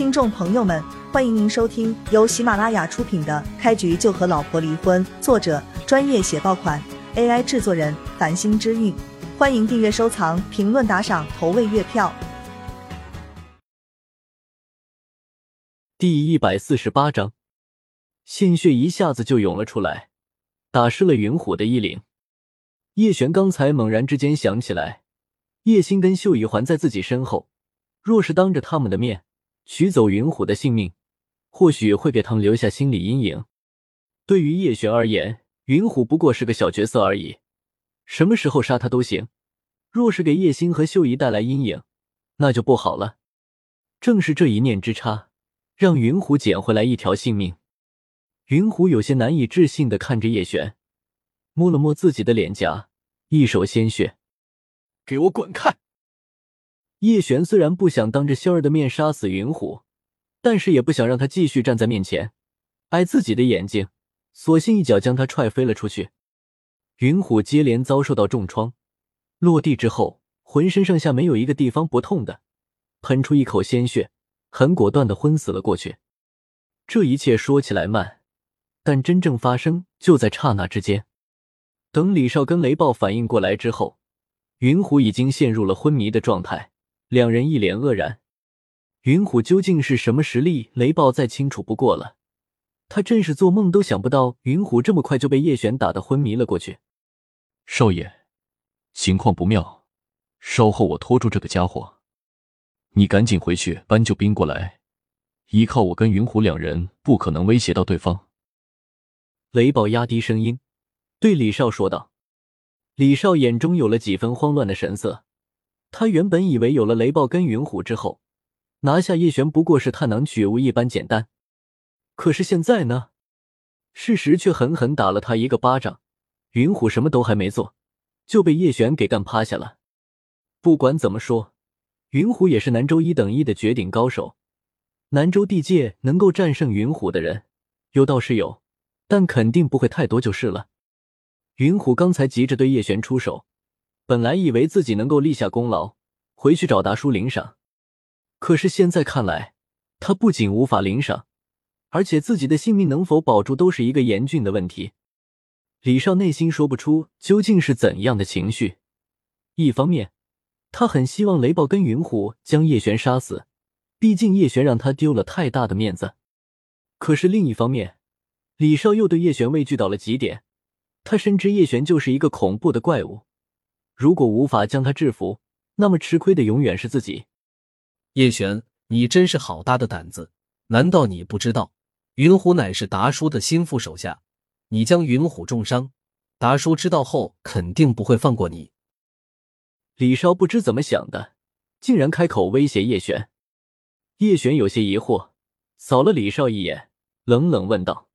听众朋友们，欢迎您收听由喜马拉雅出品的《开局就和老婆离婚》，作者专业写爆款，AI 制作人繁星之韵。欢迎订阅、收藏、评论、打赏、投喂月票。第一百四十八章，鲜血一下子就涌了出来，打湿了云虎的衣领。叶璇刚才猛然之间想起来，叶星跟秀姨环在自己身后，若是当着他们的面取走云虎的性命，或许会给他们留下心理阴影。对于叶璇而言，云虎不过是个小角色而已，什么时候杀他都行。若是给叶星和秀姨带来阴影，那就不好了。正是这一念之差。让云虎捡回来一条性命，云虎有些难以置信的看着叶璇，摸了摸自己的脸颊，一手鲜血，给我滚开！叶璇虽然不想当着萧儿的面杀死云虎，但是也不想让他继续站在面前挨自己的眼睛，索性一脚将他踹飞了出去。云虎接连遭受到重创，落地之后，浑身上下没有一个地方不痛的，喷出一口鲜血。很果断的昏死了过去。这一切说起来慢，但真正发生就在刹那之间。等李少跟雷暴反应过来之后，云虎已经陷入了昏迷的状态，两人一脸愕然。云虎究竟是什么实力？雷暴再清楚不过了。他真是做梦都想不到，云虎这么快就被叶璇打得昏迷了过去。少爷，情况不妙，稍后我拖住这个家伙。你赶紧回去搬救兵过来，依靠我跟云虎两人不可能威胁到对方。雷暴压低声音对李少说道。李少眼中有了几分慌乱的神色。他原本以为有了雷暴跟云虎之后，拿下叶璇不过是探囊取物一般简单。可是现在呢？事实却狠狠打了他一个巴掌。云虎什么都还没做，就被叶璇给干趴下了。不管怎么说。云虎也是南州一等一的绝顶高手，南州地界能够战胜云虎的人，有倒是有，但肯定不会太多就是了。云虎刚才急着对叶璇出手，本来以为自己能够立下功劳，回去找达叔领赏，可是现在看来，他不仅无法领赏，而且自己的性命能否保住都是一个严峻的问题。李少内心说不出究竟是怎样的情绪，一方面。他很希望雷暴跟云虎将叶璇杀死，毕竟叶璇让他丢了太大的面子。可是另一方面，李少又对叶璇畏惧到了极点。他深知叶璇就是一个恐怖的怪物，如果无法将他制服，那么吃亏的永远是自己。叶璇，你真是好大的胆子！难道你不知道，云虎乃是达叔的心腹手下？你将云虎重伤，达叔知道后肯定不会放过你。李少不知怎么想的，竟然开口威胁叶璇。叶璇有些疑惑，扫了李少一眼，冷冷问道：“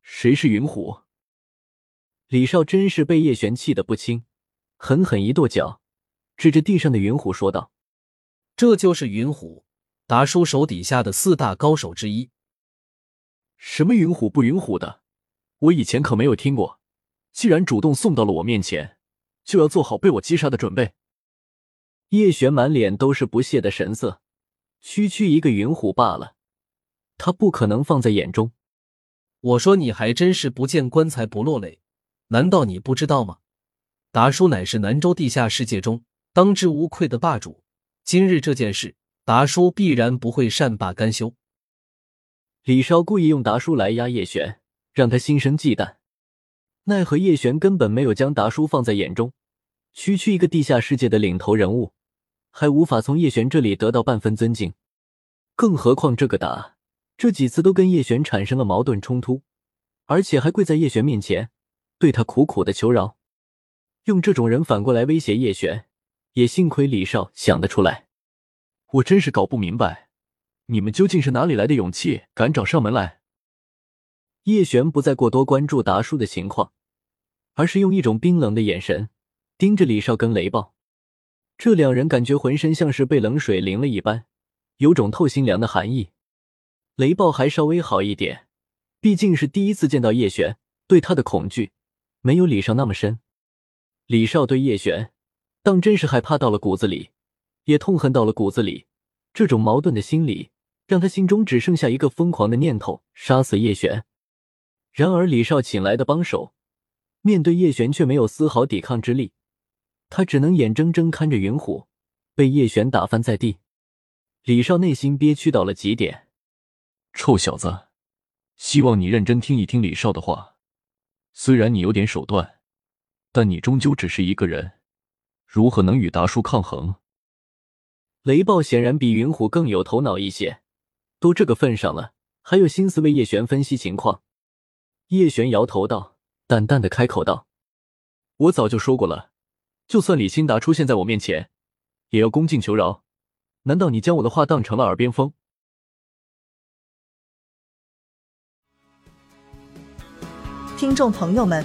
谁是云虎？”李少真是被叶璇气得不轻，狠狠一跺脚，指着地上的云虎说道：“这就是云虎，达叔手底下的四大高手之一。什么云虎不云虎的，我以前可没有听过。既然主动送到了我面前，就要做好被我击杀的准备。”叶璇满脸都是不屑的神色，区区一个云虎罢了，他不可能放在眼中。我说你还真是不见棺材不落泪，难道你不知道吗？达叔乃是南州地下世界中当之无愧的霸主，今日这件事，达叔必然不会善罢甘休。李少故意用达叔来压叶璇，让他心生忌惮，奈何叶璇根本没有将达叔放在眼中，区区一个地下世界的领头人物。还无法从叶璇这里得到半分尊敬，更何况这个达这几次都跟叶璇产生了矛盾冲突，而且还跪在叶璇面前对他苦苦的求饶，用这种人反过来威胁叶璇，也幸亏李少想得出来。我真是搞不明白，你们究竟是哪里来的勇气，敢找上门来？叶璇不再过多关注达叔的情况，而是用一种冰冷的眼神盯着李少跟雷暴。这两人感觉浑身像是被冷水淋了一般，有种透心凉的寒意。雷暴还稍微好一点，毕竟是第一次见到叶璇，对他的恐惧没有李少那么深。李少对叶璇，当真是害怕到了骨子里，也痛恨到了骨子里。这种矛盾的心理，让他心中只剩下一个疯狂的念头：杀死叶璇。然而李少请来的帮手，面对叶璇却没有丝毫抵抗之力，他只能眼睁睁看着云虎被叶璇打翻在地。李少内心憋屈到了极点。臭小子，希望你认真听一听李少的话。虽然你有点手段，但你终究只是一个人，如何能与达叔抗衡？雷暴显然比云虎更有头脑一些，都这个份上了，还有心思为叶璇分析情况。叶璇摇头道，淡淡的开口道：“我早就说过了，就算李清达出现在我面前，也要恭敬求饶。难道你将我的话当成了耳边风？”听众朋友们，